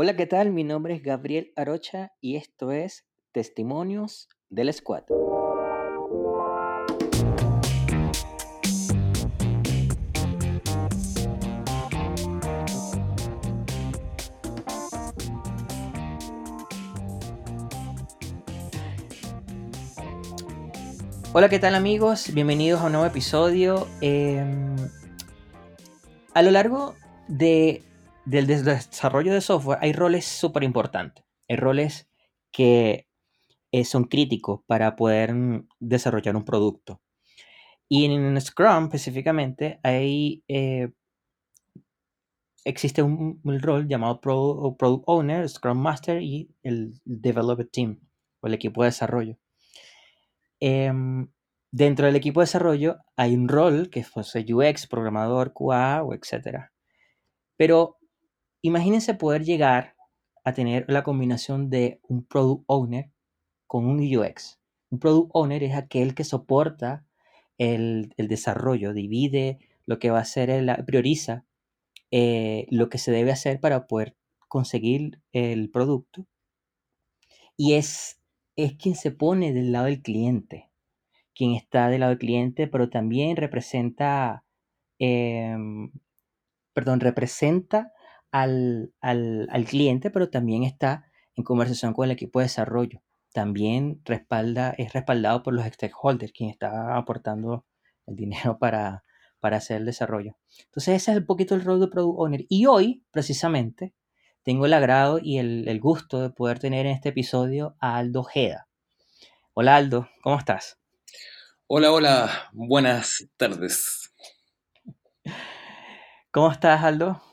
Hola, ¿qué tal? Mi nombre es Gabriel Arocha y esto es Testimonios del Squad. Hola, ¿qué tal amigos? Bienvenidos a un nuevo episodio. Em, a lo largo de, del desarrollo de software hay roles súper importantes. Hay roles que eh, son críticos para poder mm, desarrollar un producto. Y en Scrum específicamente eh, existe un, rol llamado Product Owner, Scrum Master y el Developer Team o el equipo de desarrollo. Em, dentro del equipo de desarrollo hay un rol que es UX, programador, QA o. Pero imagínense poder llegar a tener la combinación de un product owner con un UX. Un product owner es aquel que soporta el, desarrollo, divide lo que va a ser, prioriza eh, lo que se debe hacer para poder conseguir el producto. Y es, es quien se pone del lado del cliente quien está del lado del cliente, pero también representa, em, perdón, representa al, cliente, pero también está en conversación con el equipo de desarrollo. También respalda, es respaldado por los stakeholders, quien está aportando el dinero para, para hacer el desarrollo. Entonces ese es un poquito el rol de Product Owner. Y hoy, precisamente, tengo el agrado y el, el gusto de poder tener en este episodio a Aldo Jeda. Hola Aldo, ¿cómo estás? Hola, hola, buenas tardes. ¿Cómo estás, Aldo?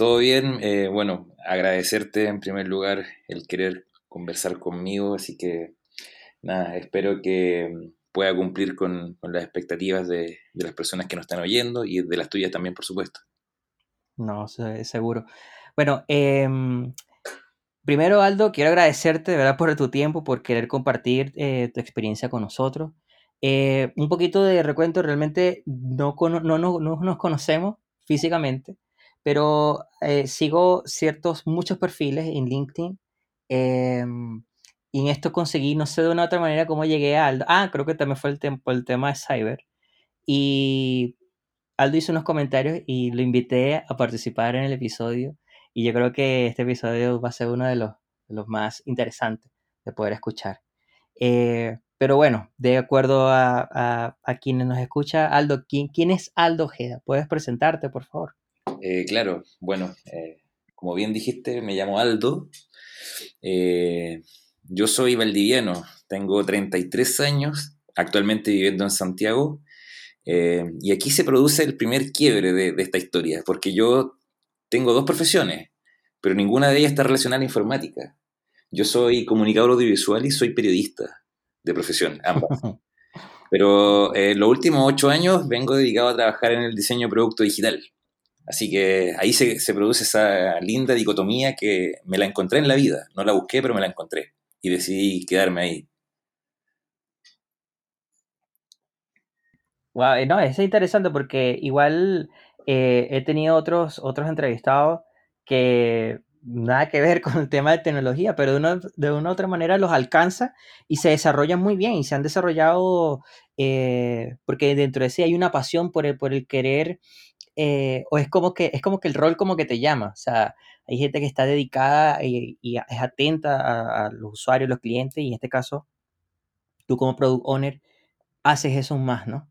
Todo bien, eh, bueno, agradecerte en primer lugar el querer conversar conmigo, así que nada, espero que pueda cumplir con, las expectativas de, las personas que nos están oyendo y de las tuyas también, por supuesto. No, seguro. Bueno, em, primero, Aldo, quiero agradecerte de verdad por tu tiempo, por querer compartir eh, tu experiencia con nosotros. Eh, un poquito de recuento, realmente no, no, nos conocemos físicamente, pero eh, sigo ciertos, muchos perfiles en LinkedIn. Em, y en esto conseguí, no sé de una otra manera cómo llegué a Aldo. Ah, creo que también fue el, el tema de Cyber. Y Aldo hizo unos comentarios y lo invité a participar en el episodio. Y yo creo que este episodio va a ser uno de los, los más interesantes de poder escuchar. Eh, pero bueno, de acuerdo a, quienes nos escucha, Aldo, ¿quién, ¿quién, es Aldo Ojeda? ¿Puedes presentarte, por favor? Eh, claro, bueno, eh, como bien dijiste, me llamo Aldo. yo soy valdiviano, tengo 33 años, actualmente viviendo en Santiago. y aquí se produce el primer quiebre de, de esta historia, porque yo tengo dos profesiones, pero ninguna de ellas está relacionada a la informática. Yo soy comunicador audiovisual y soy periodista de profesión, ambas. Pero en eh, los últimos ocho años vengo dedicado a trabajar en el diseño de producto digital. Así que ahí se, se, produce esa linda dicotomía que me la encontré en la vida. No la busqué, pero me la encontré. Y decidí quedarme ahí. Wow, eh, no, es interesante porque igual eh, he tenido otros, otros entrevistados que nada que ver con el tema de tecnología, pero de una, de una u otra manera los alcanza y se desarrollan muy bien y se han desarrollado eh, porque dentro de sí hay una pasión por el, por el querer eh, o es como que es como que el rol como que te llama, o sea, hay gente que está dedicada y, es atenta a, los usuarios, los clientes y en este caso tú como product owner haces eso más, ¿no?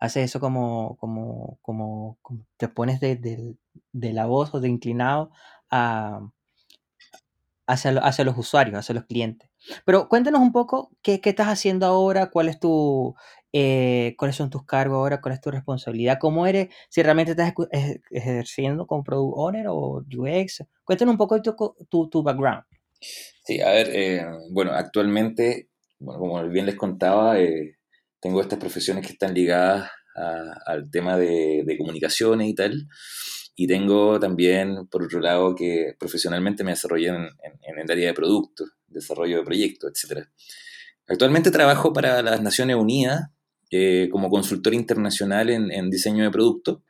Haces eso como, como, como, te pones de, la voz o de inclinado hacia, los usuarios, hacia los clientes. Pero cuéntanos un poco qué, estás haciendo ahora, cuál es tu, eh, cuáles son tus cargos ahora, cuál es tu responsabilidad, cómo eres, si realmente estás ejerciendo como Product Owner o UX. Cuéntanos un poco tu, tu, background. Sí, a ver, eh, bueno, actualmente, bueno, como bien les contaba, eh, tengo estas profesiones que están ligadas al tema de, comunicaciones y tal. Y tengo también, por otro lado, que profesionalmente me desarrollé en, el área de productos, desarrollo de proyectos, etc. Actualmente trabajo para las Naciones Unidas eh, como consultor internacional en, diseño de productos.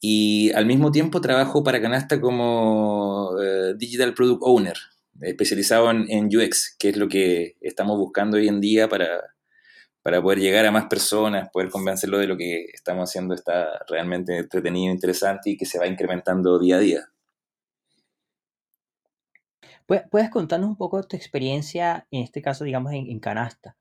y al mismo tiempo trabajo para Canasta como eh, Digital Product Owner, especializado en, en, UX, que es lo que estamos buscando hoy en día para, para poder llegar a más personas, poder convencerlo de lo que estamos haciendo está realmente entretenido, interesante y que se va incrementando día a día. ¿Puedes contarnos un poco de tu experiencia, en este caso, digamos, en, Canasta,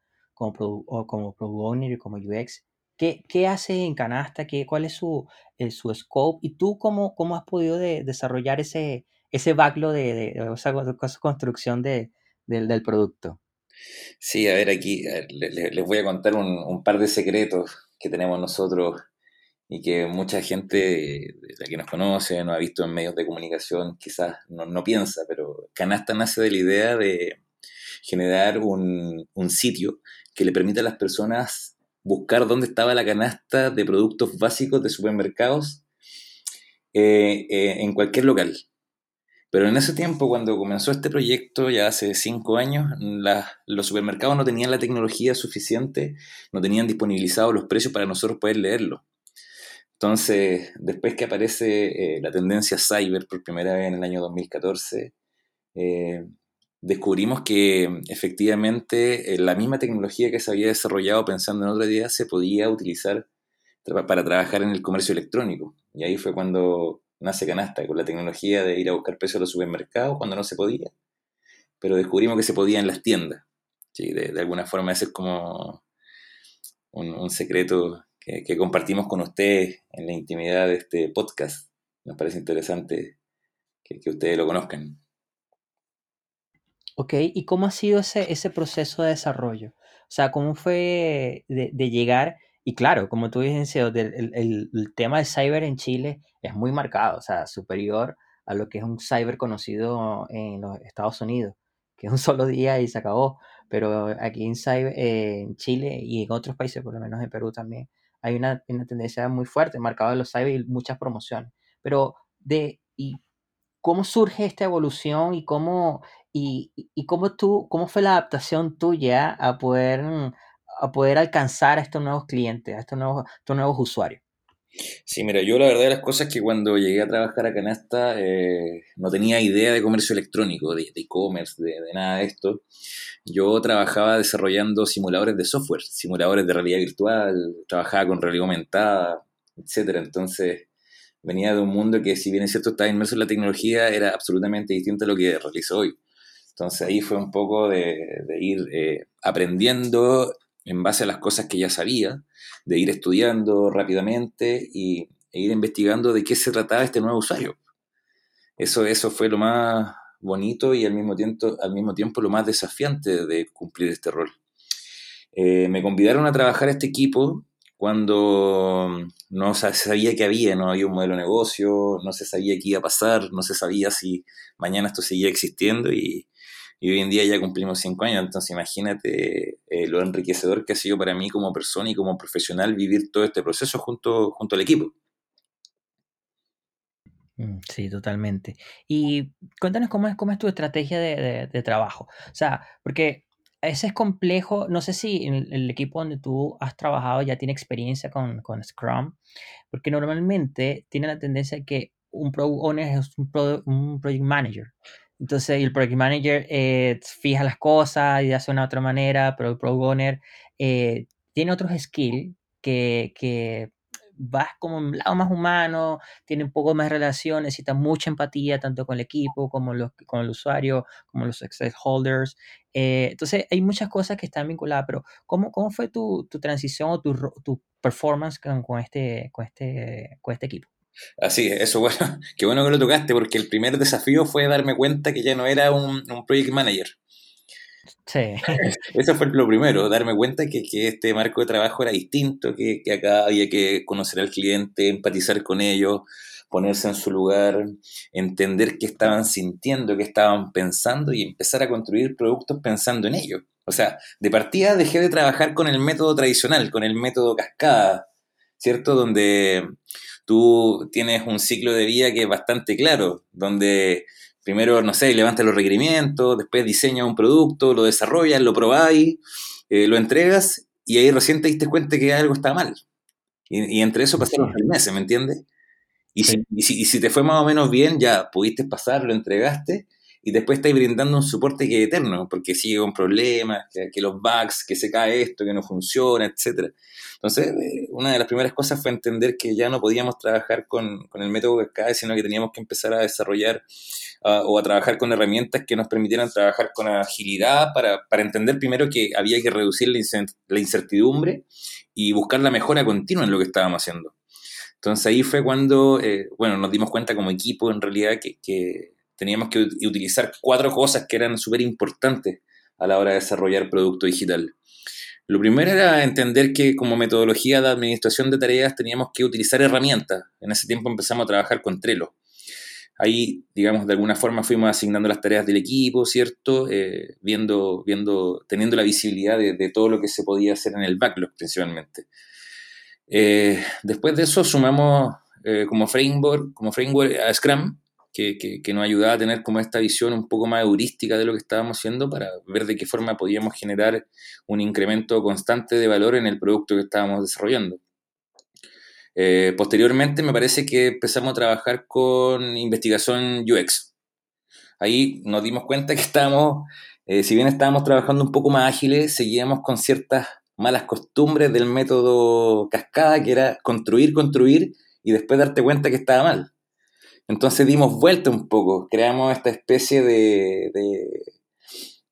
como, como Product Owner y como UX? ¿Qué, qué hace en Canasta? ¿Qué, ¿Cuál es su, eh, su scope? ¿Y tú cómo, cómo has podido desarrollar ese, ese backlog de, de, esa, construcción de, del producto? Sí, a ver, aquí les, voy a contar un, un, par de secretos que tenemos nosotros y que mucha gente la que nos conoce, nos ha visto en medios de comunicación, quizás no, no piensa, pero Canasta nace de la idea de generar un, un sitio que le permita a las personas buscar dónde estaba la canasta de productos básicos de supermercados eh, eh, en cualquier local. Pero en ese tiempo, cuando comenzó este proyecto, ya hace cinco años, los supermercados no tenían la tecnología suficiente, no tenían disponibilizados los precios para nosotros poder leerlo. Entonces, después que aparece eh, la tendencia cyber por primera vez en el año 2014, eh, descubrimos que efectivamente eh, la misma tecnología que se había desarrollado pensando en otra idea se podía utilizar para trabajar en el comercio electrónico. Y ahí fue cuando nace Canasta, con la tecnología de ir a buscar precios a los supermercados cuando no se podía, pero descubrimos que se podía en las tiendas. ¿sí? De, alguna forma ese es como un, secreto que, compartimos con ustedes en la intimidad de este podcast. Nos parece interesante que, ustedes lo conozcan. Ok, ¿y cómo ha sido ese, ese proceso de desarrollo? O sea, ¿cómo fue de, de llegar y claro, como tú dices, el, el, el, tema de cyber en Chile es muy marcado, o sea, superior a lo que es un cyber conocido en los Estados Unidos, que es un solo día y se acabó. Pero aquí en, cyber, eh, en Chile y en otros países, por lo menos en Perú también, hay una, una tendencia muy fuerte marcada de los cyber y muchas promociones. Pero de y cómo surge esta evolución y cómo y, y cómo tú cómo fue la adaptación tuya a poder a poder alcanzar a estos nuevos clientes, a estos nuevos, estos nuevos usuarios? Sí, mira, yo la verdad de las cosas es que cuando llegué a trabajar a Canasta eh, no tenía idea de comercio electrónico, de e-commerce, de, de, nada de esto. Yo trabajaba desarrollando simuladores de software, simuladores de realidad virtual, trabajaba con realidad aumentada, etcétera. Entonces venía de un mundo que, si bien es cierto, estaba inmerso en la tecnología, era absolutamente distinto a lo que realizo hoy. Entonces ahí fue un poco de, ir eh, aprendiendo en base a las cosas que ya sabía, de ir estudiando rápidamente y, e ir investigando de qué se trataba este nuevo usuario. Eso, eso fue lo más bonito y al mismo tiempo, al mismo tiempo lo más desafiante de cumplir este rol. Eh, me convidaron a trabajar este equipo cuando no se sabía qué había, no había un modelo de negocio, no se sabía qué iba a pasar, no se sabía si mañana esto seguía existiendo y, y hoy en día ya cumplimos cinco años, entonces imagínate eh, lo enriquecedor que ha sido para mí como persona y como profesional vivir todo este proceso junto, junto al equipo. Mm, sí, totalmente. Y cuéntanos cómo es, cómo es tu estrategia de, de, trabajo. O sea, porque ese es complejo. No sé si el, el, equipo donde tú has trabajado ya tiene experiencia con, Scrum, porque normalmente tiene la tendencia que un Product Owner es un, Project Manager. Entonces, el Project Manager eh, fija las cosas y hace una otra manera, pero el Product Owner eh, tiene otros skills que vas como un lado más humano, tiene un poco más relación, necesita mucha empatía tanto con el equipo como los, con el usuario, como los stakeholders. Eh, entonces, hay muchas cosas que están vinculadas, pero ¿cómo, cómo fue tu, tu transición o tu, tu performance con, con, este, con, este, con este equipo? Así, eso bueno, qué bueno que lo tocaste porque el primer desafío fue darme cuenta que ya no era un, un project manager. Sí. Eso fue lo primero, darme cuenta que, que este marco de trabajo era distinto, que, que, acá había que conocer al cliente, empatizar con ellos, ponerse en su lugar, entender qué estaban sintiendo, qué estaban pensando y empezar a construir productos pensando en ellos. O sea, de partida dejé de trabajar con el método tradicional, con el método cascada, ¿cierto? Donde tú tienes un ciclo de vida que es bastante claro, donde primero, no sé, levantas los requerimientos, después diseñas un producto, lo desarrollas, lo probáis, eh, lo entregas y ahí recién te diste cuenta que algo está mal. Y, entre eso pasaron seis meses, ¿me entiendes? Y, si, y, si, te fue más o menos bien, ya pudiste pasar, lo entregaste y después estáis brindando un soporte que es eterno, porque sigue con problemas, que, los bugs, que se cae esto, que no funciona, etc. Entonces, eh, una de las primeras cosas fue entender que ya no podíamos trabajar con, con el método Cascade, sino que teníamos que empezar a desarrollar uh, o a trabajar con herramientas que nos permitieran trabajar con agilidad para, para entender primero que había que reducir la incertidumbre y buscar la mejora continua en lo que estábamos haciendo. Entonces ahí fue cuando, eh, bueno, nos dimos cuenta como equipo en realidad que, que teníamos que utilizar cuatro cosas que eran súper importantes a la hora de desarrollar producto digital. Lo primero era entender que como metodología de administración de tareas teníamos que utilizar herramientas. En ese tiempo empezamos a trabajar con Trello. Ahí, digamos, de alguna forma fuimos asignando las tareas del equipo, ¿cierto? Eh, viendo, viendo, teniendo la visibilidad de, todo lo que se podía hacer en el backlog principalmente. Eh, después de eso sumamos eh, como framework, como framework a Scrum, que, que, nos ayudaba a tener como esta visión un poco más heurística de lo que estábamos haciendo para ver de qué forma podíamos generar un incremento constante de valor en el producto que estábamos desarrollando. Eh, posteriormente me parece que empezamos a trabajar con investigación UX. Ahí nos dimos cuenta que estábamos, eh, si bien estábamos trabajando un poco más ágiles, seguíamos con ciertas malas costumbres del método cascada, que era construir, construir y después darte cuenta que estaba mal. Entonces dimos vuelta un poco, creamos esta especie de,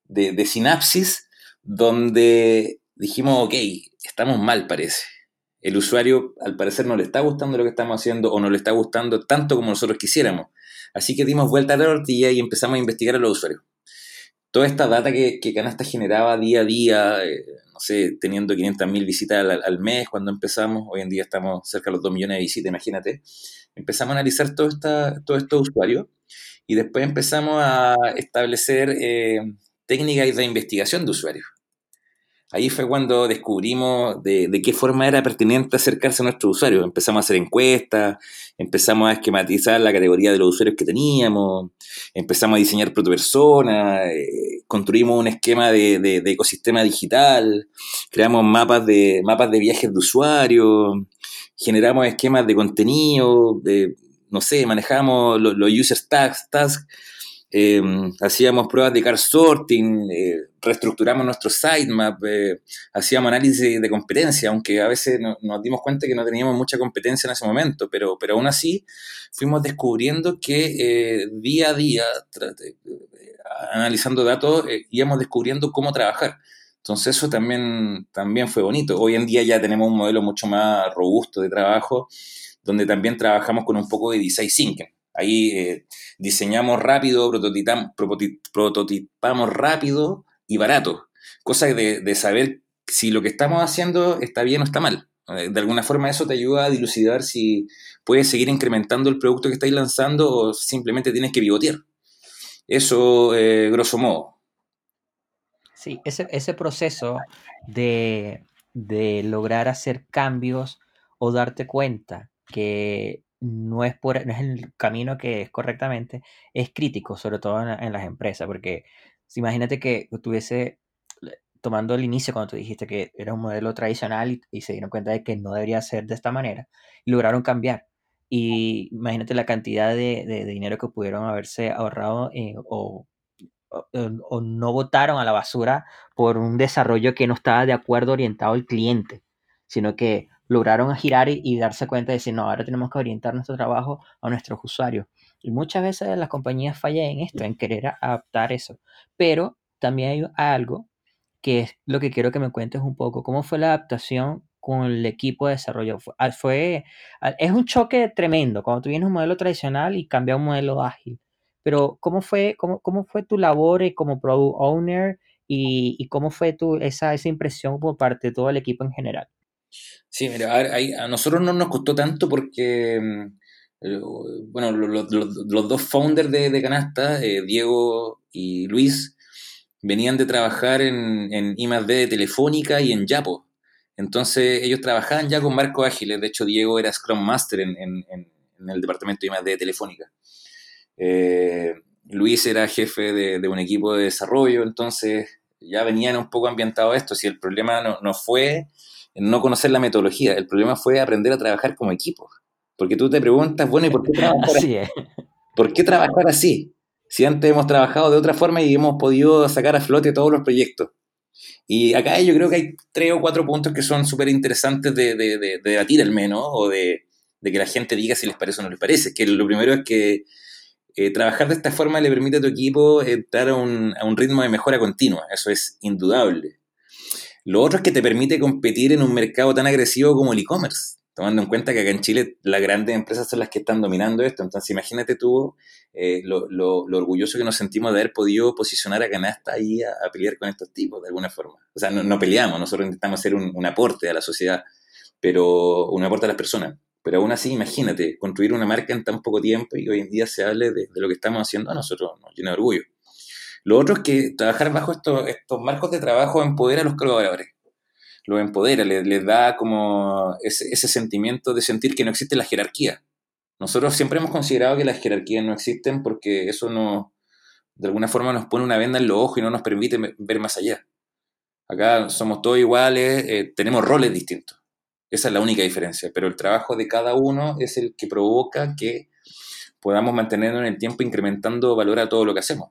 de, sinapsis donde dijimos, ok, estamos mal parece. El usuario al parecer no le está gustando lo que estamos haciendo o no le está gustando tanto como nosotros quisiéramos. Así que dimos vuelta a la tortilla y empezamos a investigar a los usuarios. Toda esta data que, Canasta generaba día a día, eh, no sé, teniendo 500.000 visitas al, mes cuando empezamos, hoy en día estamos cerca de los 2 millones de visitas, imagínate empezamos a analizar todo esta, todos estos usuarios y después empezamos a establecer eh, técnicas de investigación de usuarios. Ahí fue cuando descubrimos de, qué forma era pertinente acercarse a nuestros usuarios. Empezamos a hacer encuestas, empezamos a esquematizar la categoría de los usuarios que teníamos, empezamos a diseñar protopersonas, eh, construimos un esquema de, ecosistema digital, creamos mapas de, mapas de viajes de usuarios, generamos esquemas de contenido, de, no sé, manejamos los, user tags, tasks, eh, hacíamos pruebas de car sorting, eh, reestructuramos nuestro sitemap, eh, hacíamos análisis de competencia, aunque a veces nos dimos cuenta que no teníamos mucha competencia en ese momento, pero, pero aún así fuimos descubriendo que día a día, analizando datos, íbamos descubriendo cómo trabajar. Entonces eso también, también fue bonito. Hoy en día ya tenemos un modelo mucho más robusto de trabajo, donde también trabajamos con un poco de design thinking. Ahí eh, diseñamos rápido, prototipamos rápido y barato. Cosa de, saber si lo que estamos haciendo está bien o está mal. Eh, de alguna forma eso te ayuda a dilucidar si puedes seguir incrementando el producto que estáis lanzando o simplemente tienes que pivotear. Eso, eh, grosso modo. Sí, ese, ese proceso de, de, lograr hacer cambios o darte cuenta que no es, por, no es el camino que es correctamente, es crítico, sobre todo en, las empresas, porque imagínate que estuviese tomando el inicio cuando tú dijiste que era un modelo tradicional y, se dieron cuenta de que no debería ser de esta manera, y lograron cambiar. Y imagínate la cantidad de, de, dinero que pudieron haberse ahorrado eh, o o, no votaron a la basura por un desarrollo que no estaba de acuerdo orientado al cliente, sino que lograron girar y, darse cuenta de decir, no, ahora tenemos que orientar nuestro trabajo a nuestros usuarios. Y muchas veces las compañías fallan en esto, en querer adaptar eso. Pero también hay algo que es lo que quiero que me cuentes un poco. ¿Cómo fue la adaptación con el equipo de desarrollo? Fue, es un choque tremendo cuando tú vienes un modelo tradicional y cambia a un modelo ágil. Pero ¿cómo fue, cómo, cómo fue tu labor eh, como product owner y, y cómo fue tu, esa, esa impresión por parte de todo el equipo en general? Sí, mira, a, a nosotros no nos costó tanto porque, mm, bueno, los, dos founders de, de Canasta, eh, Diego y Luis, venían de trabajar en, en I+.D. de Telefónica y en Yapo. Entonces ellos trabajaban ya con marcos ágiles. De hecho, Diego era Scrum Master en, el departamento de I+.D. Telefónica. Eh, Luis era jefe de, un equipo de desarrollo, entonces ya venían un poco ambientados esto. Si el problema no, fue no conocer la metodología, el problema fue aprender a trabajar como equipo. Porque tú te preguntas, bueno, ¿y por qué trabajar así? ¿Por qué trabajar así? Si antes hemos trabajado de otra forma y hemos podido sacar a flote todos los proyectos. Y acá yo creo que hay tres o cuatro puntos que son súper interesantes de, de, debatir al menos, o de, que la gente diga si les parece o no les parece. Que lo primero es que eh, trabajar de esta forma le permite a tu equipo entrar a un, a un ritmo de mejora continua, eso es indudable. Lo otro es que te permite competir en un mercado tan agresivo como el e-commerce tomando en cuenta que acá en Chile las grandes empresas son las que están dominando esto. Entonces, imagínate tú eh, lo, lo, orgulloso que nos sentimos de haber podido posicionar a Canasta ahí a, pelear con estos tipos de alguna forma. O sea, no, peleamos, nosotros intentamos hacer un, aporte a la sociedad, pero un aporte a las personas. Pero aún así, imagínate, construir una marca en tan poco tiempo y hoy en día se hable de, lo que estamos haciendo a nosotros, nos llena de orgullo. Lo otro es que trabajar bajo estos, estos marcos de trabajo empodera a los colaboradores lo empodera, les, da como ese, sentimiento de sentir que no existe la jerarquía. Nosotros siempre hemos considerado que las jerarquías no existen porque eso no, de alguna forma nos pone una venda en los ojos y no nos permite ver más allá. Acá somos todos iguales, eh, tenemos roles distintos. Esa es la única diferencia, pero el trabajo de cada uno es el que provoca que podamos mantenernos en el tiempo incrementando valor a todo lo que hacemos.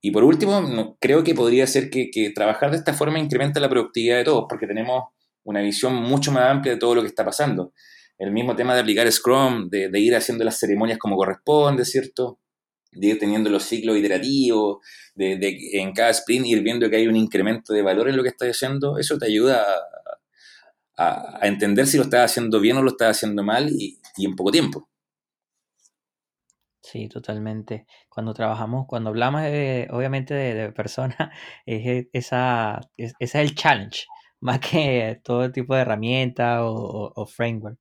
Y por último, creo que podría ser que, trabajar de esta forma incrementa la productividad de todos, porque tenemos una visión mucho más amplia de todo lo que está pasando. El mismo tema de aplicar Scrum, de, ir haciendo las ceremonias como corresponde, ¿cierto? De ir teniendo los ciclos iterativos, de, en cada sprint ir viendo que hay un incremento de valor en lo que estás haciendo, eso te ayuda a, entender si lo estás haciendo bien o lo estás haciendo mal y en poco tiempo. Sí, totalmente. Cuando trabajamos, cuando hablamos de, obviamente de, personas, es e, esa, ese es el challenge, más que todo tipo de herramienta o, framework.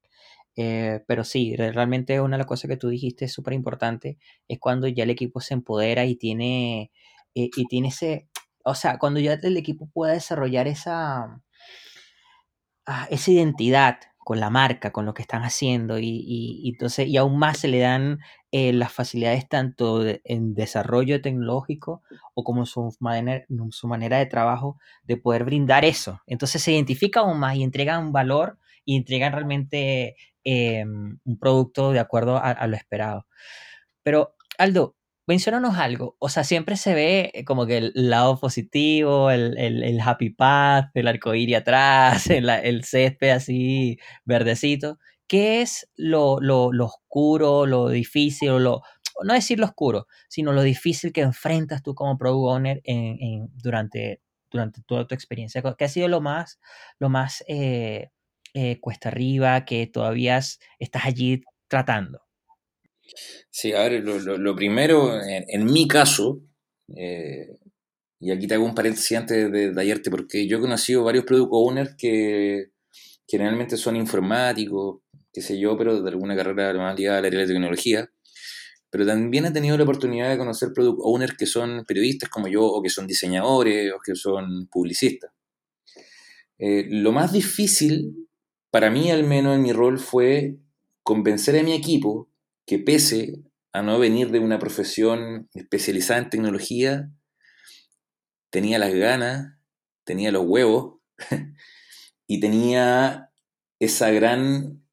Eh, pero sí, realmente una de las cosas que tú dijiste súper importante es cuando ya el equipo se empodera y tiene, eh, y tiene ese, o sea, cuando ya el equipo pueda desarrollar esa, ah, esa identidad con la marca, con lo que están haciendo y, entonces y aún más se le dan eh, las facilidades tanto en desarrollo tecnológico o como su manera, su manera de trabajo de poder brindar eso. Entonces se identifica aún más y entregan valor y entregan realmente em, un producto de acuerdo a, a, lo esperado. Pero Aldo, mencionanos algo. O sea, siempre se ve eh, como que el lado positivo, el, el, happy path, el arcoíris atrás, el, el, césped así verdecito. ¿Qué es lo, lo, lo oscuro, lo difícil, o lo, no decir lo oscuro, sino lo difícil que enfrentas tú como product owner en, en, durante, durante toda tu experiencia? ¿Qué ha sido lo más, lo más eh, eh, cuesta arriba que todavía estás allí tratando? Sí, a ver, lo, primero, en, mi caso, eh, y aquí te hago un paréntesis antes de, de, porque yo he conocido varios product owners que generalmente son informáticos, qué sé yo, pero de alguna carrera más ligada al área de tecnología. Pero también he tenido la oportunidad de conocer product owners que son periodistas como yo, o que son diseñadores, o que son publicistas. Eh, lo más difícil, para mí al menos en mi rol, fue convencer a mi equipo que pese a no venir de una profesión especializada en tecnología, tenía las ganas, tenía los huevos y tenía esa gran,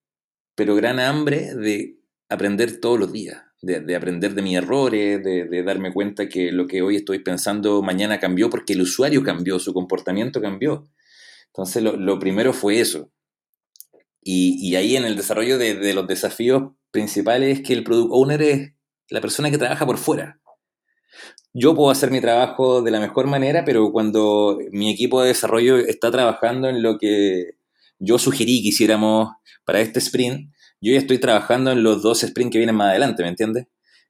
pero gran hambre de aprender todos los días, de, aprender de mis errores, de, darme cuenta que lo que hoy estoy pensando mañana cambió porque el usuario cambió, su comportamiento cambió. Entonces lo, primero fue eso. Y, ahí en el desarrollo de, de los desafíos principal es que el product owner es la persona que trabaja por fuera. Yo puedo hacer mi trabajo de la mejor manera, pero cuando mi equipo de desarrollo está trabajando en lo que yo sugerí que hiciéramos para este sprint, yo ya estoy trabajando en los dos sprints que vienen más adelante, ¿me entiendes?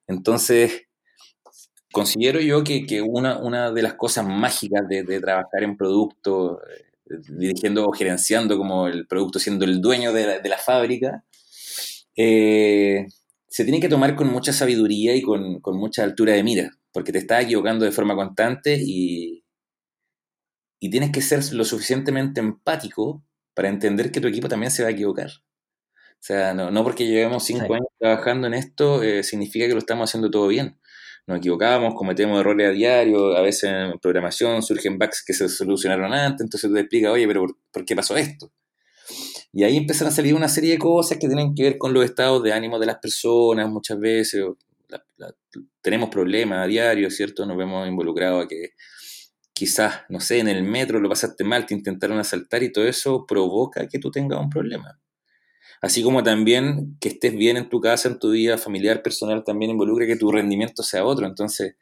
Entonces, considero yo que, una, de las cosas mágicas de, trabajar en producto, eh, dirigiendo o gerenciando como el producto, siendo el dueño de la fábrica, eh, se tiene que tomar con mucha sabiduría y con, mucha altura de mira, porque te estás equivocando de forma constante y, y tienes que ser lo suficientemente empático para entender que tu equipo también se va a equivocar. O sea, no, porque llevemos cinco años trabajando en esto eh, significa que lo estamos haciendo todo bien. Nos equivocamos, cometemos errores a diario, a veces en programación surgen bugs que se solucionaron antes, entonces tú te explicas, oye, pero ¿por, qué pasó esto? Y ahí empiezan a salir una serie de cosas que tienen que ver con los estados de ánimo de las personas muchas veces. tenemos problemas a diario, ¿cierto? Nos vemos involucrados a que quizás, no sé, en el metro lo pasaste mal, te intentaron asaltar y todo eso provoca que tú tengas un problema. Así como también que estés bien en tu casa, en tu vida familiar, personal, también involucra que tu rendimiento sea otro. Entonces,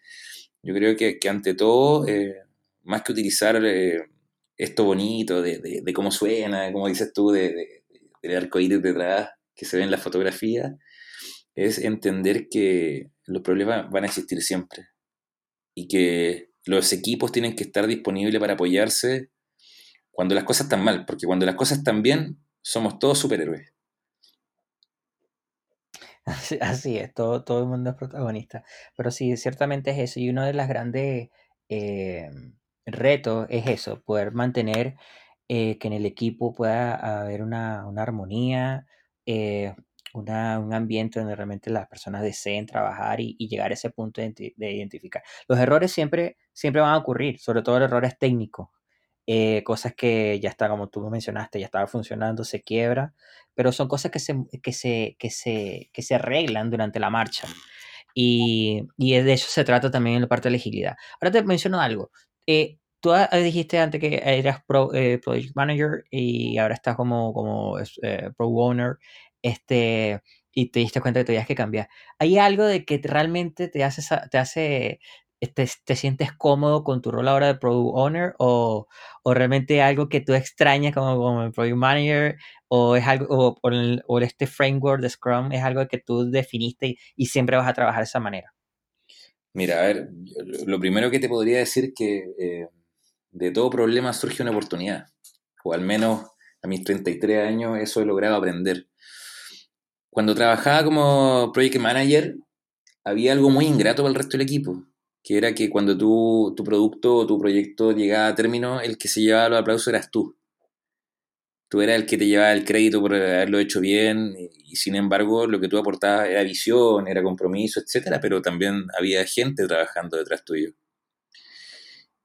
yo creo que, ante todo, eh, más que utilizar eh, esto bonito de, de, cómo suena, como dices tú, de, del arco iris detrás que se ve en la fotografía, es entender que los problemas van a existir siempre y que los equipos tienen que estar disponibles para apoyarse cuando las cosas están mal, porque cuando las cosas están bien, somos todos superhéroes. Así, es, todo, todo el mundo es protagonista. Pero sí, ciertamente es eso. Y uno de los grandes eh, reto es eso, poder mantener eh, que en el equipo pueda haber una, armonía, eh, un ambiente donde realmente las personas deseen trabajar y, llegar a ese punto de, identificar. Los errores siempre, siempre van a ocurrir, sobre todo los errores técnicos. Eh, cosas que ya está, como tú mencionaste, ya estaba funcionando, se quiebra, pero son cosas que se, que se, que se, que se arreglan durante la marcha. Y, y, de eso se trata también en la parte de legibilidad. Ahora te menciono algo. Eh, tú dijiste antes que eras pro, eh, Project Manager y ahora estás como, como eh, Pro Owner. Este, y te diste cuenta que tenías que cambiar. ¿Hay algo de que realmente te hace, te hace te, te, sientes cómodo con tu rol ahora de Product Owner o, o realmente algo que tú extrañas como, como Product Manager o es algo o, o, este framework de Scrum es algo que tú definiste y siempre vas a trabajar de esa manera? Mira, a ver, lo primero que te podría decir que eh, de todo problema surge una oportunidad, o al menos a mis 33 años eso he logrado aprender. Cuando trabajaba como project manager, había algo muy ingrato para el resto del equipo, que era que cuando tu producto o tu proyecto llegaba a término, el que se llevaba los aplausos eras tú. Tú eras el que te llevaba el crédito por haberlo hecho bien y, sin embargo lo que tú aportabas era visión, era compromiso, etcétera, pero también había gente trabajando detrás tuyo.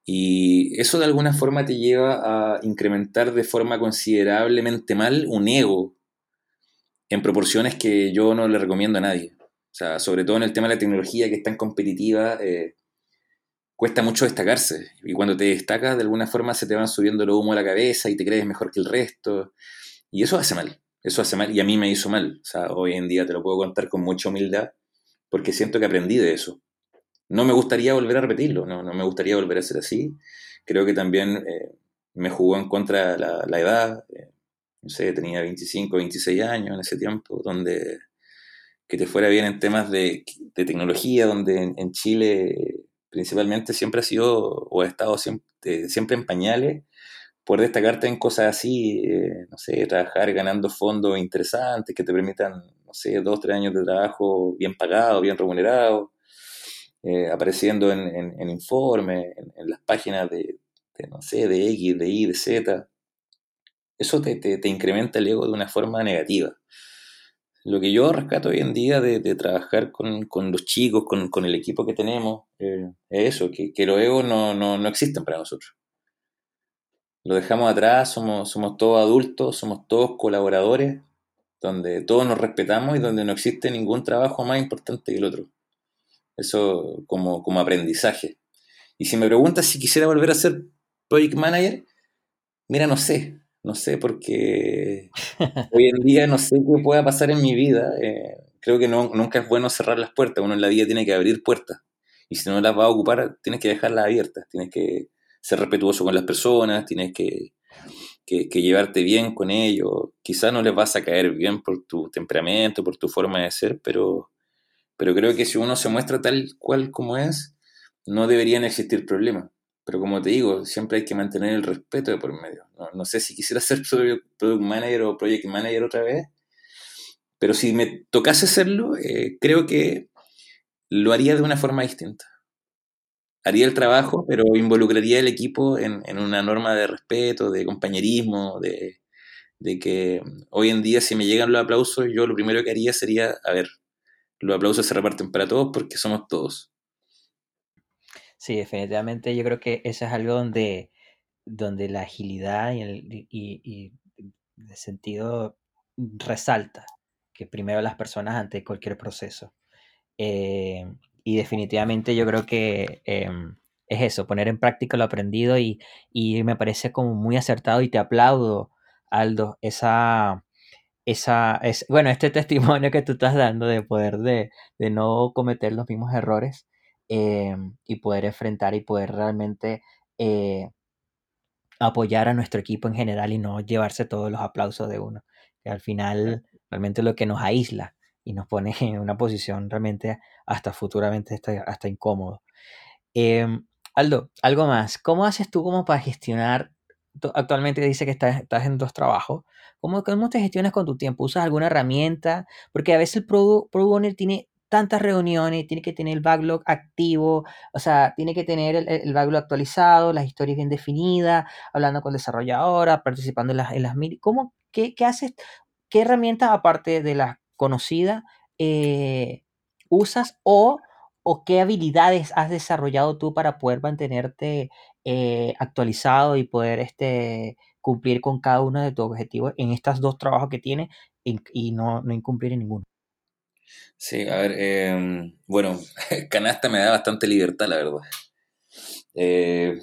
Y eso de alguna forma te lleva a incrementar de forma considerablemente mal un ego en proporciones que yo no le recomiendo a nadie. O sea, sobre todo en el tema de la tecnología que es tan competitiva, eh, cuesta mucho destacarse. Y cuando te destacas, de alguna forma se te van subiendo lo humo a la cabeza y te crees mejor que el resto. Y eso hace mal. Eso hace mal. Y a mí me hizo mal. O sea, hoy en día te lo puedo contar con mucha humildad porque siento que aprendí de eso. No me gustaría volver a repetirlo, no, no me gustaría volver a ser así. Creo que también eh, me jugó en contra la, edad. Eh, no sé, tenía 25, 26 años en ese tiempo, donde que te fuera bien en temas de, tecnología, donde en Chile principalmente siempre ha sido o ha estado siempre, siempre en pañales, por destacarte en cosas así, eh, no sé, trabajar ganando fondos interesantes que te permitan, no sé, dos, tres años de trabajo bien pagado, bien remunerado, eh, apareciendo en, en, informes, en, las páginas de, no sé, de X, de Y, de Z. Eso te, te incrementa el ego de una forma negativa. Lo que yo rescato hoy en día de, trabajar con, los chicos, con, el equipo que tenemos, eh, es eso, que, los egos no, no, existen para nosotros. Lo dejamos atrás, somos, somos todos adultos, somos todos colaboradores, donde todos nos respetamos y donde no existe ningún trabajo más importante que el otro. Eso como, como aprendizaje. Y si me preguntas si quisiera volver a ser project manager, mira, no sé no sé, porque hoy en día no sé qué pueda pasar en mi vida. Eh, creo que no, nunca es bueno cerrar las puertas. Uno en la vida tiene que abrir puertas. Y si no las va a ocupar, tienes que dejarlas abiertas. Tienes que ser respetuoso con las personas, tienes que, que, llevarte bien con ellos. Quizás no les vas a caer bien por tu temperamento, por tu forma de ser, pero, pero creo que si uno se muestra tal cual como es, no deberían existir problemas. Pero como te digo, siempre hay que mantener el respeto de por medio. No, sé si quisiera ser product manager o project manager otra vez, pero si me tocase hacerlo, eh, creo que lo haría de una forma distinta. Haría el trabajo, pero involucraría el equipo en, una norma de respeto, de compañerismo, de que hoy en día si me llegan los aplausos, yo lo primero que haría sería, a ver, los aplausos se reparten para todos porque somos todos. Sí, definitivamente yo creo que eso es algo donde, donde la agilidad y, de sentido resalta que primero las personas ante cualquier proceso. Eh, y definitivamente yo creo que em, es eso, poner en práctica lo aprendido y, y, me parece como muy acertado y te aplaudo, Aldo, esa, esa, es, bueno, este testimonio que tú estás dando de poder de, de no cometer los mismos errores em, y poder enfrentar y poder realmente eh, apoyar a nuestro equipo en general y no llevarse todos los aplausos de uno, que al final realmente lo que nos aísla y nos pone en una posición realmente hasta futuramente hasta, hasta incómodo. Em, Aldo, algo más. ¿Cómo haces tú como para gestionar? Actualmente dice que estás, estás en dos trabajos. ¿Cómo, ¿Cómo, te gestionas con tu tiempo? ¿Usas alguna herramienta? Porque a veces el Product, Owner tiene tantas reuniones, tiene que tener el backlog activo, o sea, tiene que tener el, backlog actualizado, las historias bien definidas, hablando con desarrolladora, participando en las, en las ¿Cómo, qué, qué, haces? ¿Qué herramientas, aparte de las conocidas, eh, usas o o qué habilidades has desarrollado tú para poder mantenerte eh, actualizado y poder este, cumplir con cada uno de tus objetivos en estos dos trabajos que tienes y, y no, no, incumplir en ninguno. Sí, a ver, eh, bueno, Canasta me da bastante libertad, la verdad. Eh,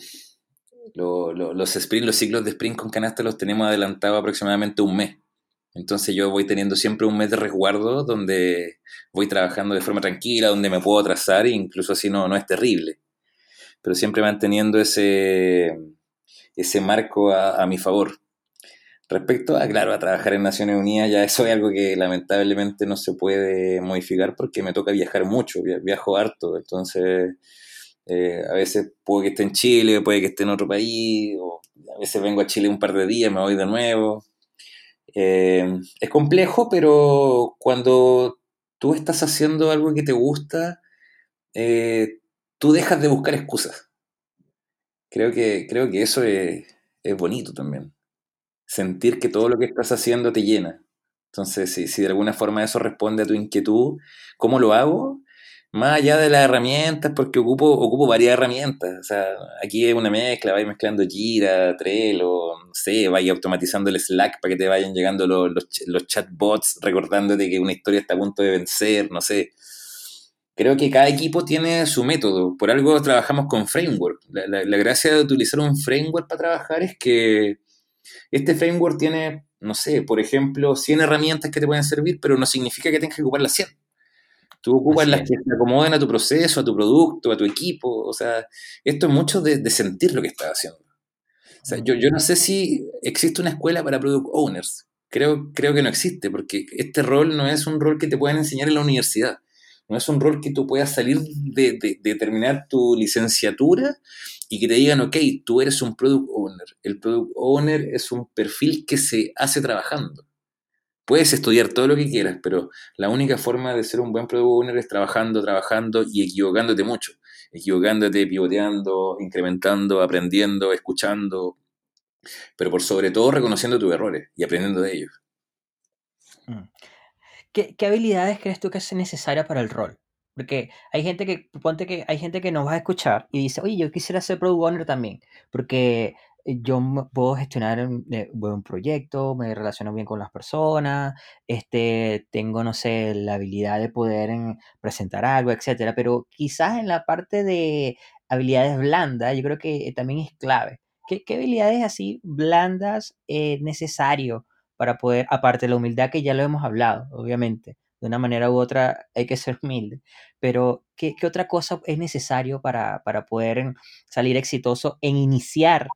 lo, lo, los sprint, los ciclos de sprint con Canasta los tenemos adelantados aproximadamente un mes. Entonces yo voy teniendo siempre un mes de resguardo donde voy trabajando de forma tranquila, donde me puedo trazar e incluso así no, no es terrible. Pero siempre manteniendo ese, ese marco a mi favor. Respecto a, claro, a trabajar en Naciones Unidas, ya eso es algo que lamentablemente no se puede modificar porque me toca viajar mucho, viajo harto, entonces eh, a veces puede que esté en Chile, puede que esté en otro país, o a veces vengo a Chile un par de días, me voy de nuevo. Eh, es complejo, pero cuando tú estás haciendo algo que te gusta, eh, tú dejas de buscar excusas. Creo que, creo que eso es, es, bonito también. Sentir que todo lo que estás haciendo te llena. Entonces, si, si de alguna forma eso responde a tu inquietud, ¿cómo lo hago? más allá de las herramientas, porque ocupo, ocupo varias herramientas. O sea, aquí es una mezcla, vais mezclando Jira, Trello, no sé, vais automatizando el Slack para que te vayan llegando los, los, los, chatbots recordándote que una historia está a punto de vencer, no sé. Creo que cada equipo tiene su método. Por algo trabajamos con framework. La, la, la gracia de utilizar un framework para trabajar es que este framework tiene, no sé, por ejemplo, 100 herramientas que te pueden servir, pero no significa que tengas que ocupar las 100 Tú ocupas las que se acomoden a tu proceso, a tu producto, a tu equipo. O sea, esto es mucho de, de sentir lo que estás haciendo. O sea, yo, yo, no sé si existe una escuela para product owners. Creo, creo que no existe, porque este rol no es un rol que te puedan enseñar en la universidad. No es un rol que tú puedas salir de, de, de terminar tu licenciatura y que te digan, ok, tú eres un product owner. El product owner es un perfil que se hace trabajando. Puedes estudiar todo lo que quieras, pero la única forma de ser un buen product owner es trabajando, trabajando y equivocándote mucho. Equivocándote, pivoteando, incrementando, aprendiendo, escuchando, pero por sobre todo reconociendo tus errores y aprendiendo de ellos. Mm. ¿Qué, ¿Qué, habilidades crees tú que es necesaria para el rol? Porque hay gente que, ponte que hay gente que nos va a escuchar y dice, oye, yo quisiera ser product owner también, porque yo puedo gestionar eh, un proyecto, me relaciono bien con las personas, este, tengo, no sé, la habilidad de poder en, presentar algo, etcétera, pero quizás en la parte de habilidades blandas, yo creo que también es clave. ¿Qué, qué habilidades así blandas es necesario para poder, aparte de la humildad que ya lo hemos hablado, obviamente, de una manera u otra hay que ser humilde, pero ¿qué, qué otra cosa es necesario para, para poder salir exitoso en iniciar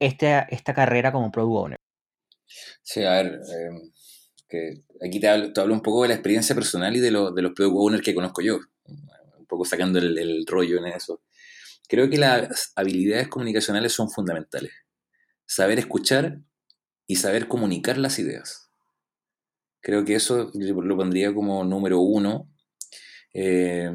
esta, esta carrera como product owner? Sí, a ver, eh, que aquí te hablo, te hablo, un poco de la experiencia personal y de, lo, de los product owners que conozco yo, un poco sacando el, el rollo en eso. Creo que las habilidades comunicacionales son fundamentales. Saber escuchar y saber comunicar las ideas. Creo que eso lo pondría como número uno. Eh,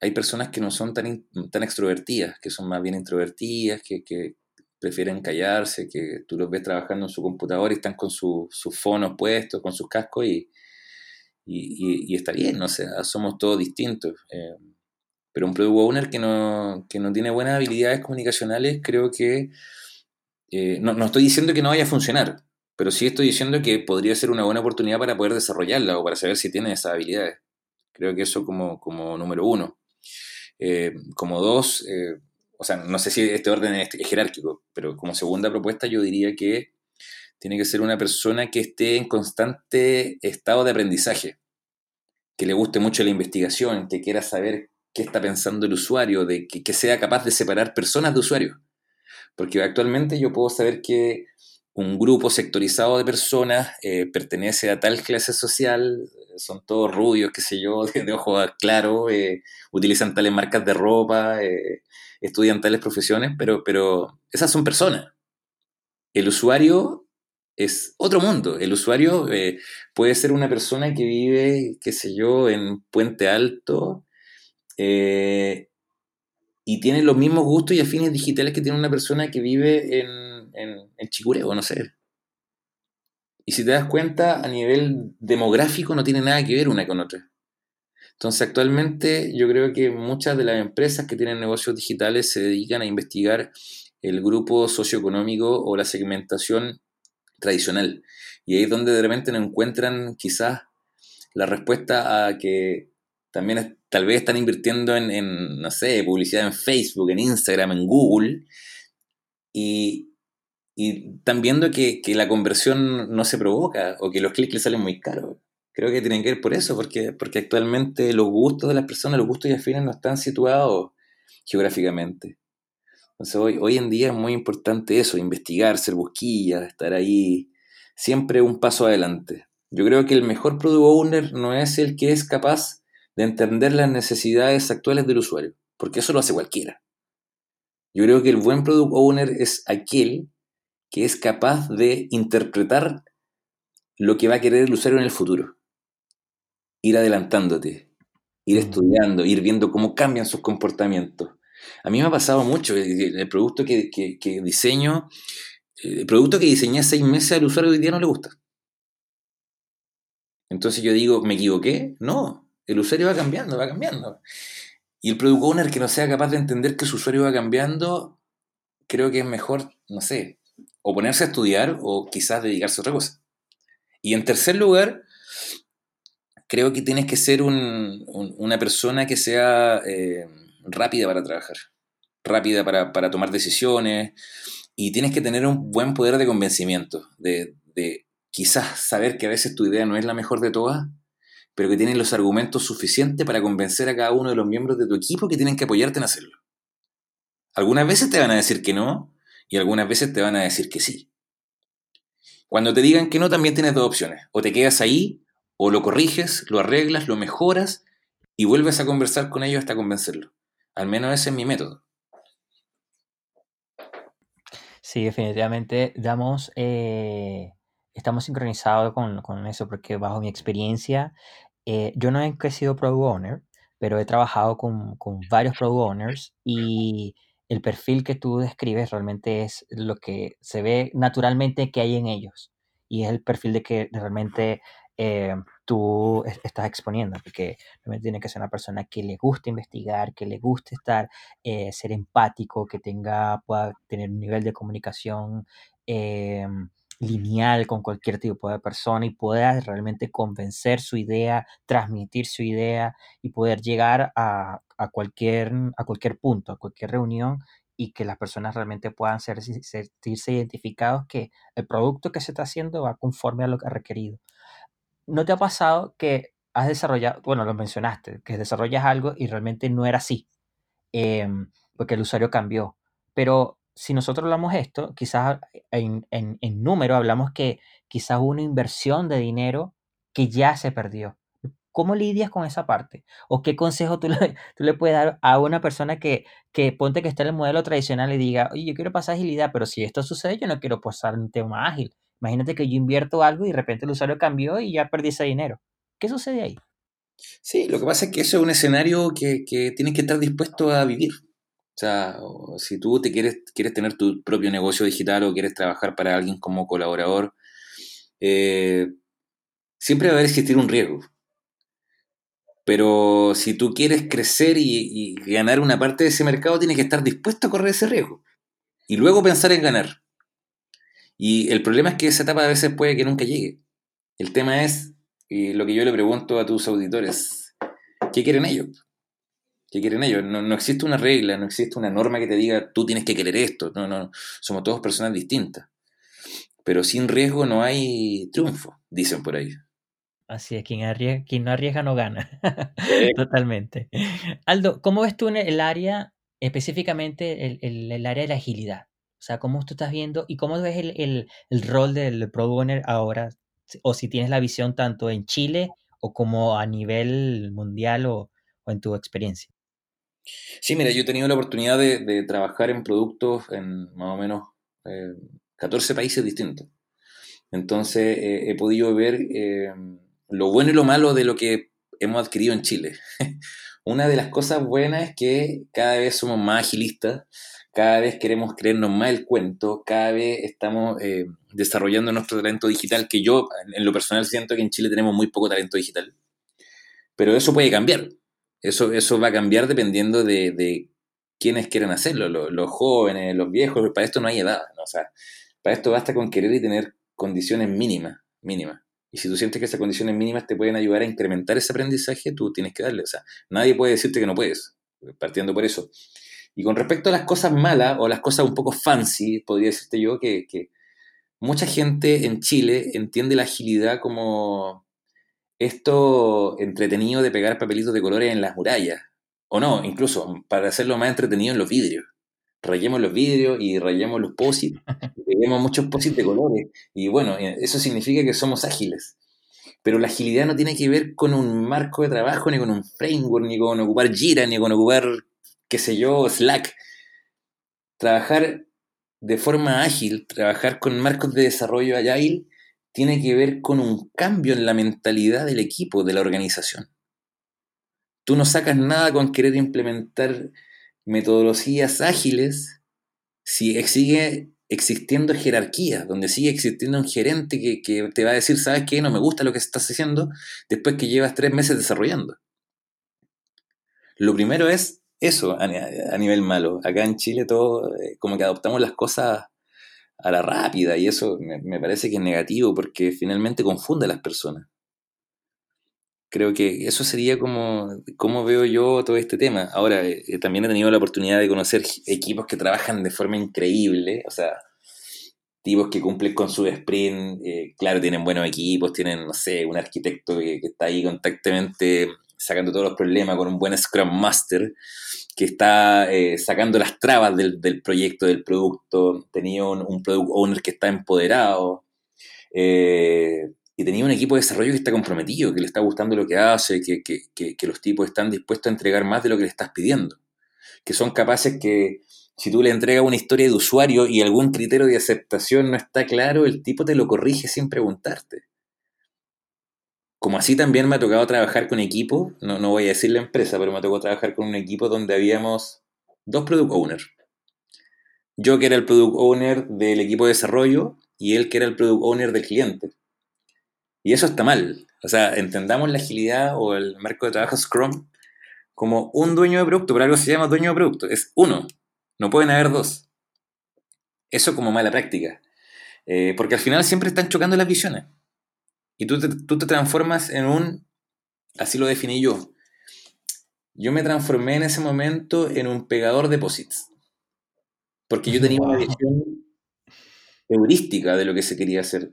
hay personas que no son tan, tan extrovertidas, que son más bien introvertidas, que, prefieren callarse, que tú los ves trabajando en su computador y están con su, sus fonos puestos, con sus cascos y, y, y, está bien, o sea, somos todos distintos. Eh, pero un product owner que no, que no tiene buenas habilidades comunicacionales, creo que, eh, no, no, estoy diciendo que no vaya a funcionar, pero sí estoy diciendo que podría ser una buena oportunidad para poder desarrollarla o para saber si tiene esas habilidades. Creo que eso como, como número uno. Eh, como dos, eh, o sea, no sé si este orden es, jerárquico, pero como segunda propuesta yo diría que tiene que ser una persona que esté en constante estado de aprendizaje, que le guste mucho la investigación, que quiera saber qué está pensando el usuario, de que, que sea capaz de separar personas de usuarios. Porque actualmente yo puedo saber que un grupo sectorizado de personas eh, pertenece a tal clase social, son todos rubios, qué sé yo, de, ojos claros, eh, utilizan tales marcas de ropa, eh, estudian tales profesiones, pero, pero esas son personas. El usuario es otro mundo. El usuario puede ser una persona que vive, qué sé yo, en Puente Alto y tiene los mismos gustos y afines digitales que tiene una persona que vive en en, en Chicureo, no sé. Y si te das cuenta, a nivel demográfico no tiene nada que ver una con otra. Entonces, actualmente yo creo que muchas de las empresas que tienen negocios digitales se dedican a investigar el grupo socioeconómico o la segmentación tradicional. Y ahí es donde de repente no encuentran quizás la respuesta a que también tal vez están invirtiendo en, en, no sé, publicidad en Facebook, en Instagram, en Google. Y, y están viendo que, que, la conversión no se provoca o que los clics les salen muy caros. Creo que tienen que ver por eso, porque, porque actualmente los gustos de las personas, los gustos y afines no están situados geográficamente. Entonces hoy, hoy en día es muy importante eso, investigar, ser busquilla, estar ahí siempre un paso adelante. Yo creo que el mejor product owner no es el que es capaz de entender las necesidades actuales del usuario, porque eso lo hace cualquiera. Yo creo que el buen product owner es aquel que es capaz de interpretar lo que va a querer el usuario en el futuro. Ir adelantándote, ir mm. estudiando, ir viendo cómo cambian sus comportamientos. A mí me ha pasado mucho, el producto que, diseño, el producto que diseñé seis meses al usuario hoy día no le gusta. Entonces yo digo, ¿me equivoqué? No, el usuario va cambiando, va cambiando. Y el product owner que no sea capaz de entender que su usuario va cambiando, creo que es mejor, no sé, o ponerse a estudiar o quizás dedicarse a otra cosa. Y en tercer lugar, creo que tienes que ser una persona que sea eh, rápida para trabajar, rápida para, tomar decisiones y tienes que tener un buen poder de convencimiento, de, de quizás saber que a veces tu idea no es la mejor de todas, pero que tienes los argumentos suficientes para convencer a cada uno de los miembros de tu equipo que tienen que apoyarte en hacerlo. Algunas veces te van a decir que no, y algunas veces te van a decir que sí. Cuando te digan que no, también tienes dos opciones. O te quedas ahí, o lo corriges, lo arreglas, lo mejoras y vuelves a conversar con ellos hasta convencerlo. Al menos ese es mi método. Sí, definitivamente damos, eh, estamos sincronizados con, eso porque bajo mi experiencia, eh, yo no he sido product owner, pero he trabajado con, con varios product owners y el perfil que tú describes realmente es lo que se ve naturalmente que hay en ellos. Y es el perfil de que realmente eh, tú estás exponiendo, porque realmente tiene que ser una persona que le guste investigar, que le guste estar, eh, ser empático, que tenga, pueda tener un nivel de comunicación eh, lineal con cualquier tipo de persona y pueda realmente convencer su idea, transmitir su idea y poder llegar a, cualquier, a cualquier punto, a cualquier reunión y que las personas realmente puedan ser, sentirse identificados que el producto que se está haciendo va conforme a lo que ha requerido. ¿No te ha pasado que has desarrollado, bueno, lo mencionaste, que desarrollas algo y realmente no era así, em, porque el usuario cambió, pero si nosotros hablamos esto, quizás en, en, número hablamos que quizás hubo una inversión de dinero que ya se perdió. ¿Cómo lidias con esa parte? ¿O qué consejo tú le, tú le puedes dar a una persona que, que ponte que está en el modelo tradicional y diga, oye, yo quiero pasar agilidad, pero si esto sucede, yo no quiero pasar un tema ágil. Imagínate que yo invierto algo y de repente el usuario cambió y ya perdí ese dinero. ¿Qué sucede ahí? Sí, lo que pasa es que eso es un escenario que, que tienes que estar dispuesto a vivir. O sea, si tú te quieres, quieres tener tu propio negocio digital o quieres trabajar para alguien como colaborador, eh, siempre va a existir un riesgo. Pero si tú quieres crecer y, ganar una parte de ese mercado, tienes que estar dispuesto a correr ese riesgo. Y luego pensar en ganar. Y el problema es que esa etapa a veces puede que nunca llegue. El tema es, y lo que yo le pregunto a tus auditores, ¿qué quieren ellos? ¿Qué quieren ellos? No, no, existe una regla, no existe una norma que te diga tú tienes que querer esto. No, no, somos todos personas distintas. Pero sin riesgo no hay triunfo, dicen por ahí. Así es, quien, quien no arriesga no gana. Totalmente. Aldo, ¿cómo ves tú en el área, específicamente el, el, el, área de la agilidad? O sea, ¿cómo tú estás viendo y cómo ves el, el rol del Pro Owner ahora? O si tienes la visión tanto en Chile o como a nivel mundial o, o en tu experiencia. Sí, mira, yo he tenido la oportunidad de, trabajar en productos en más o menos eh, 14 países distintos. Entonces eh, he podido ver eh, lo bueno y lo malo de lo que hemos adquirido en Chile. Una de las cosas buenas es que cada vez somos más agilistas, cada vez queremos creernos más el cuento, cada vez estamos eh, desarrollando nuestro talento digital, que yo en lo personal siento que en Chile tenemos muy poco talento digital. Pero eso puede cambiar. Eso, eso va a cambiar dependiendo de, de quiénes quieren hacerlo, los, los, jóvenes, los viejos, para esto no hay edad. ¿no? O sea, para esto basta con querer y tener condiciones mínimas, mínimas. Y si tú sientes que esas condiciones mínimas te pueden ayudar a incrementar ese aprendizaje, tú tienes que darle. O sea, nadie puede decirte que no puedes, partiendo por eso. Y con respecto a las cosas malas o las cosas un poco fancy, podría decirte yo que, que mucha gente en Chile entiende la agilidad como esto entretenido de pegar papelitos de colores en las murallas. O no, incluso para hacerlo más entretenido en los vidrios. Rayemos los vidrios y rayemos los posits tenemos muchos posits de colores. Y bueno, eh, eso significa que somos ágiles. Pero la agilidad no tiene que ver con un marco de trabajo, ni con un framework, ni con ocupar Jira, ni con ocupar, qué sé yo, Slack. Trabajar de forma ágil, trabajar con marcos de desarrollo agile, tiene que ver con un cambio en la mentalidad del equipo, de la organización. Tú no sacas nada con querer implementar metodologías ágiles si sigue existiendo jerarquía, donde sigue existiendo un gerente que, que, te va a decir, ¿sabes qué? No me gusta lo que estás haciendo después que llevas tres meses desarrollando. Lo primero es eso a, nivel malo. Acá en Chile todo, eh, como que adoptamos las cosas a la rápida y eso me, parece que es negativo porque finalmente confunde a las personas. Creo que eso sería como, como veo yo todo este tema. Ahora, eh, también he tenido la oportunidad de conocer equipos que trabajan de forma increíble, o sea, tipos que cumplen con su sprint, eh, claro, tienen buenos equipos, tienen, no sé, un arquitecto que, que, está ahí constantemente sacando todos los problemas con un buen Scrum Master, que está eh, sacando las trabas del, del, proyecto, del producto, tenía un, product owner que está empoderado, eh, y tenía un equipo de desarrollo que está comprometido, que le está gustando lo que hace, que, que, que, que, los tipos están dispuestos a entregar más de lo que le estás pidiendo, que son capaces que si tú le entregas una historia de usuario y algún criterio de aceptación no está claro, el tipo te lo corrige sin preguntarte. Como así también me ha tocado trabajar con equipos, no, no voy a decir la empresa, pero me tocado trabajar con un equipo donde habíamos dos product owners. Yo que era el product owner del equipo de desarrollo y él que era el product owner del cliente y eso está mal. O sea, entendamos la agilidad o el marco de trabajo Scrum como un dueño de producto, por algo se llama dueño de producto. Es uno, no pueden haber dos. Eso como mala práctica. Eh, porque al final siempre están chocando las visiones. Y tú te, tú te transformas en un, así lo definí yo, yo me transformé en ese momento en un pegador de posits. Porque yo tenía una visión heurística de lo que se quería hacer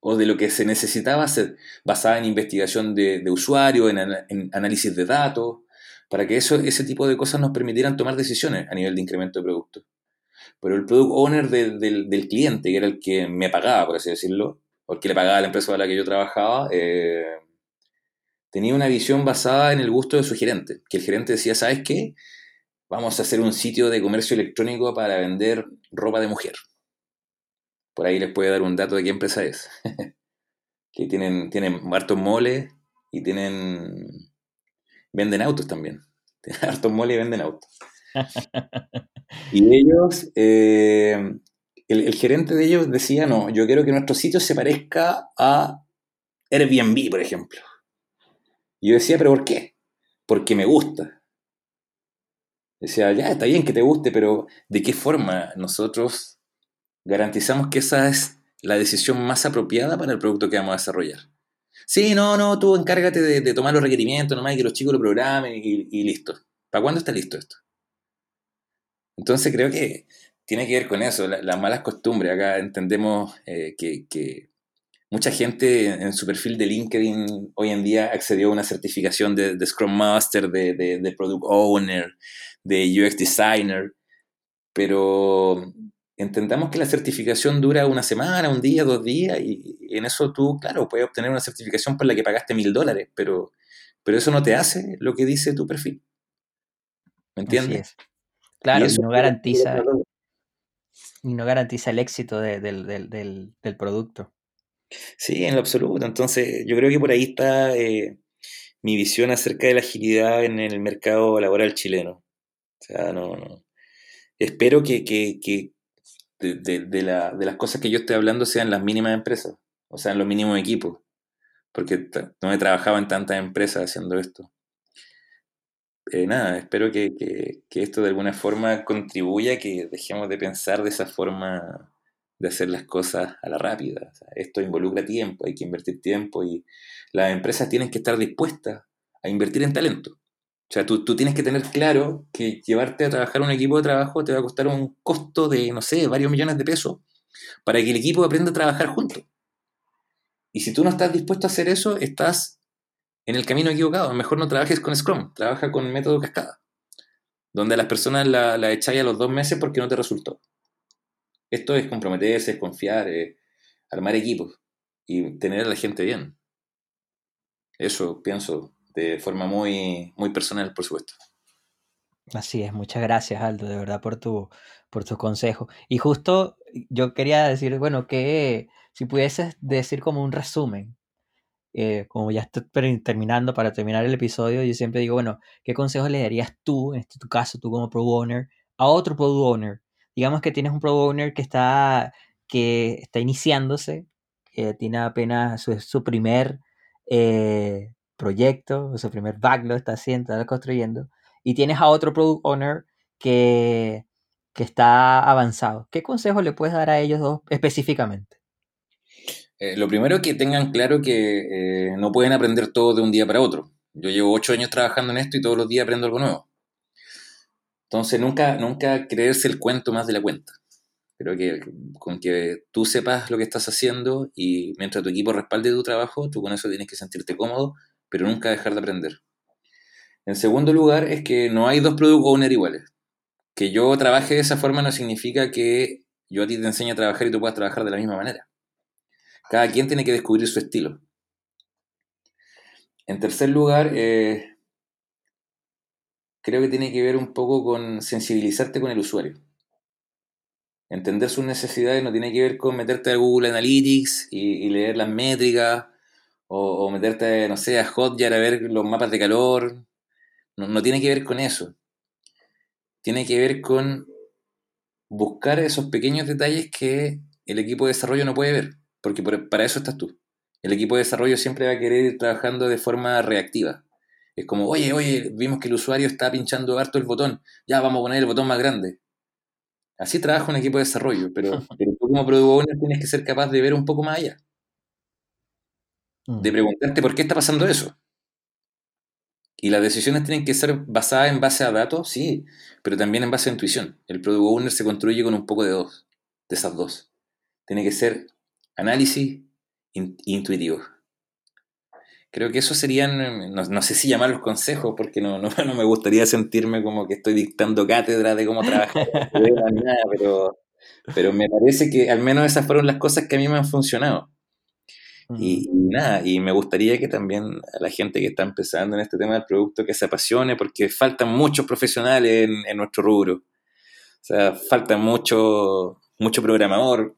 o de lo que se necesitaba hacer, basada en investigación de, de usuario, en, en, análisis de datos, para que eso, ese tipo de cosas nos permitieran tomar decisiones a nivel de incremento de producto. Pero el product owner del cliente, que era el que me pagaba, por así decirlo, o el que le pagaba a la empresa a la que yo trabajaba, eh, tenía una visión basada en el gusto de su gerente, que el gerente decía, ¿sabes qué? Vamos a hacer un sitio de comercio electrónico para vender ropa de mujer. Por ahí les puede dar un dato de qué empresa es. que tienen, tienen hartos moles y tienen. Venden autos también. Tienen hartos moles y venden autos. y ellos. Eh, el, gerente de ellos decía: No, yo quiero que nuestro sitio se parezca a Airbnb, por ejemplo. Y yo decía: ¿Pero por qué? Porque me gusta. Decía, ya, está bien que te guste, pero ¿de qué forma nosotros garantizamos que esa es la decisión más apropiada para el producto que vamos a desarrollar. Sí, no, no, tú encárgate de, tomar los requerimientos nomás y que los chicos lo programen y, listo. ¿Para cuándo está listo esto? Entonces creo que tiene que ver con eso, las malas costumbres. Acá entendemos eh, que, mucha gente en su perfil de LinkedIn hoy en día accedió a una certificación de, Scrum Master, de, de, Product Owner, de UX Designer, pero entendamos que la certificación dura una semana, un día, dos días, y en eso tú, claro, puedes obtener una certificación por la que pagaste mil dólares, pero, pero eso no te hace lo que dice tu perfil. ¿Me entiendes? Claro, y, no garantiza, y no garantiza el éxito del, producto. Sí, en lo absoluto. Entonces, yo creo que por ahí está eh, mi visión acerca de la agilidad en el mercado laboral chileno. O sea, no, no. espero que, de, las cosas que yo estoy hablando sean las mínimas empresas, o sea, en los mínimos equipos, porque no he trabajado en tantas empresas haciendo esto. Eh, nada, espero que, esto de alguna forma contribuya a que dejemos de pensar de esa forma de hacer las cosas a la rápida. esto involucra tiempo, hay que invertir tiempo y las empresas tienen que estar dispuestas a invertir en talento. O sea, tú, tienes que tener claro que llevarte a trabajar un equipo de trabajo te va a costar un costo de, no sé, varios millones de pesos para que el equipo aprenda a trabajar juntos. Y si tú no estás dispuesto a hacer eso, estás en el camino equivocado. Mejor no trabajes con Scrum, trabaja con método cascada, donde a las personas la, echáis a los dos meses porque no te resultó. Esto es comprometerse, es confiar, es armar equipos y tener a la gente bien. Eso pienso de forma muy, muy personal, por supuesto. Así es, muchas gracias Aldo, de verdad por tu, por tus consejos. Y justo yo quería decir, bueno, que si pudieses decir como un resumen, eh, como ya estoy terminando para terminar el episodio, yo siempre digo, bueno, ¿qué consejos le darías tú, en este tu caso, tú como Pro Owner, a otro Pro Owner? Digamos que tienes un Pro Owner que está, que está iniciándose, que tiene apenas su, su primer eh, proyecto, su primer backlog está haciendo, está construyendo, y tienes a otro product owner que, que está avanzado. ¿Qué consejo le puedes dar a ellos dos específicamente? Eh, lo primero es que tengan claro que eh, no pueden aprender todo de un día para otro. Yo llevo ocho años trabajando en esto y todos los días aprendo algo nuevo. Entonces nunca, nunca creerse el cuento más de la cuenta. Creo que con que tú sepas lo que estás haciendo y mientras tu equipo respalde tu trabajo, tú con eso tienes que sentirte cómodo pero nunca dejar de aprender. En segundo lugar, es que no hay dos product owners iguales. Que yo trabaje de esa forma no significa que yo a ti te enseñe a trabajar y tú puedas trabajar de la misma manera. Cada quien tiene que descubrir su estilo. En tercer lugar, eh, creo que tiene que ver un poco con sensibilizarte con el usuario. Entender sus necesidades no tiene que ver con meterte a Google Analytics y, leer las métricas o, meterte, no sé, a Hotjar a ver los mapas de calor. No, tiene que ver con eso. Tiene que ver con buscar esos pequeños detalles que el equipo de desarrollo no puede ver, porque para eso estás tú. El equipo de desarrollo siempre va a querer ir trabajando de forma reactiva. Es como, oye, oye, vimos que el usuario está pinchando harto el botón, ya vamos a poner el botón más grande. Así trabaja un equipo de desarrollo, pero, pero tú como product owner tienes que ser capaz de ver un poco más allá de mm. preguntarte por qué está pasando eso. Y las decisiones tienen que ser basadas en base a datos, sí, pero también en base a intuición. El Product Owner se construye con un poco de dos, de esas dos. Tiene que ser análisis intuitivo. Creo que eso serían, no, sé si llamarlos consejos, porque no, no, no, me gustaría sentirme como que estoy dictando cátedra de cómo trabajar, pero, pero me parece que al menos esas fueron las cosas que a mí me han funcionado. Y, nada, y me gustaría que también a la gente que está empezando en este tema del producto que se apasione, porque faltan muchos profesionales en, nuestro rubro. O sea, falta mucho, mucho programador,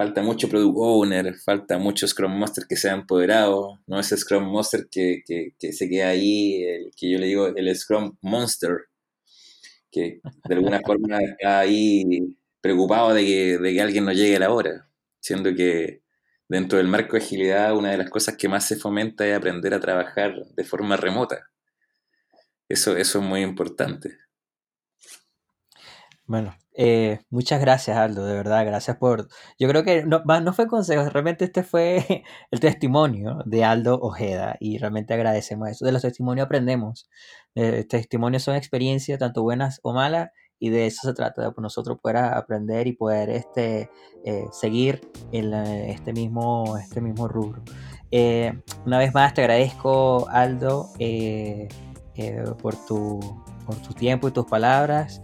falta mucho product owner, falta mucho Scrum Master que sea empoderado, no ese Scrum Master que, que, se queda ahí, el, que yo le digo el Scrum Monster, que de alguna forma está ahí preocupado de que, de que alguien no llegue a la hora, siendo que dentro del marco de agilidad, una de las cosas que más se fomenta es aprender a trabajar de forma remota. Eso, eso es muy importante. Bueno, eh, muchas gracias Aldo, de verdad, gracias por... Yo creo que no, no fue consejo, realmente este fue el testimonio de Aldo Ojeda y realmente agradecemos eso. De los testimonios aprendemos. Eh, testimonios son experiencias, tanto buenas o malas, y de eso se trata, de nosotros poder aprender y poder este, eh, seguir en este, mismo, este mismo rubro. Una vez más te agradezco, Aldo, por, tu, por tu tiempo y tus palabras.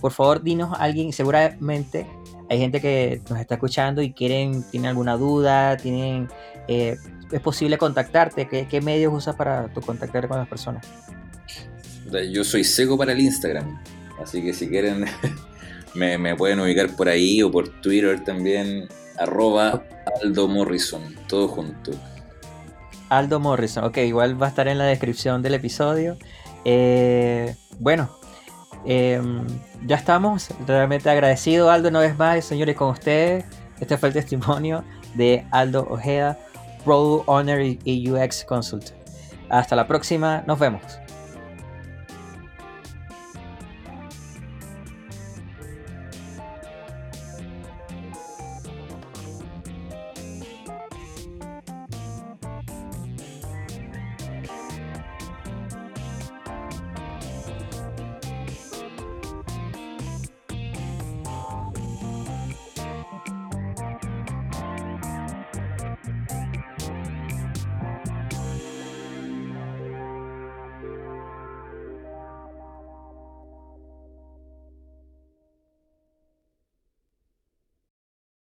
por favor, dinos a alguien, seguramente hay gente que nos está escuchando y quieren, tienen alguna duda, tienen, es posible contactarte. ¿Qué, ¿Qué, medios usas para tu contactar con las personas? Yo soy seco para el Instagram. Así que si quieren, me, pueden ubicar por ahí o por Twitter también, arroba Aldo Morrison, todo junto. Aldo Morrison, ok, igual va a estar en la descripción del episodio. Eh, bueno, em, ya estamos, realmente agradecido Aldo una vez más, señores, con ustedes. Este fue el testimonio de Aldo Ojeda, Pro Owner y UX Consult. Hasta la próxima, nos vemos.